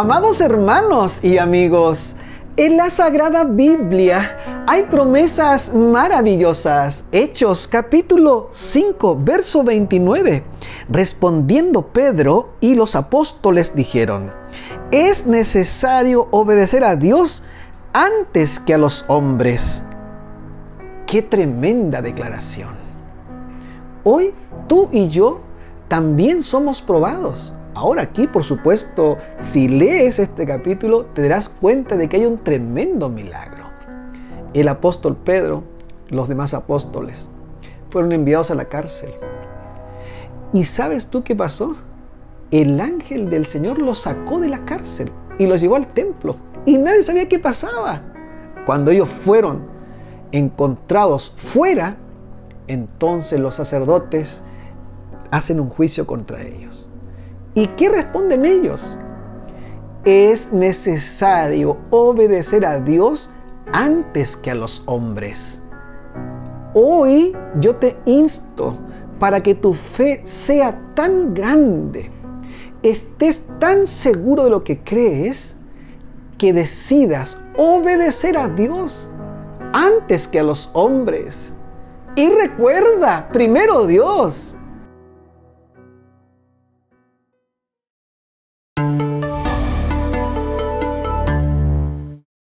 Amados hermanos y amigos, en la Sagrada Biblia hay promesas maravillosas. Hechos capítulo 5, verso 29. Respondiendo Pedro y los apóstoles dijeron, es necesario obedecer a Dios antes que a los hombres. Qué tremenda declaración. Hoy tú y yo también somos probados. Ahora aquí, por supuesto, si lees este capítulo, te darás cuenta de que hay un tremendo milagro. El apóstol Pedro, los demás apóstoles, fueron enviados a la cárcel. ¿Y sabes tú qué pasó? El ángel del Señor los sacó de la cárcel y los llevó al templo. Y nadie sabía qué pasaba. Cuando ellos fueron encontrados fuera, entonces los sacerdotes hacen un juicio contra ellos. ¿Y qué responden ellos? Es necesario obedecer a Dios antes que a los hombres. Hoy yo te insto para que tu fe sea tan grande, estés tan seguro de lo que crees, que decidas obedecer a Dios antes que a los hombres. Y recuerda, primero Dios.